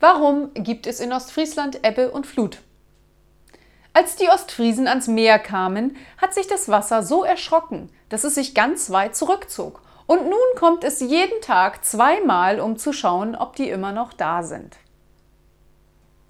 Warum gibt es in Ostfriesland Ebbe und Flut? Als die Ostfriesen ans Meer kamen, hat sich das Wasser so erschrocken, dass es sich ganz weit zurückzog. Und nun kommt es jeden Tag zweimal, um zu schauen, ob die immer noch da sind.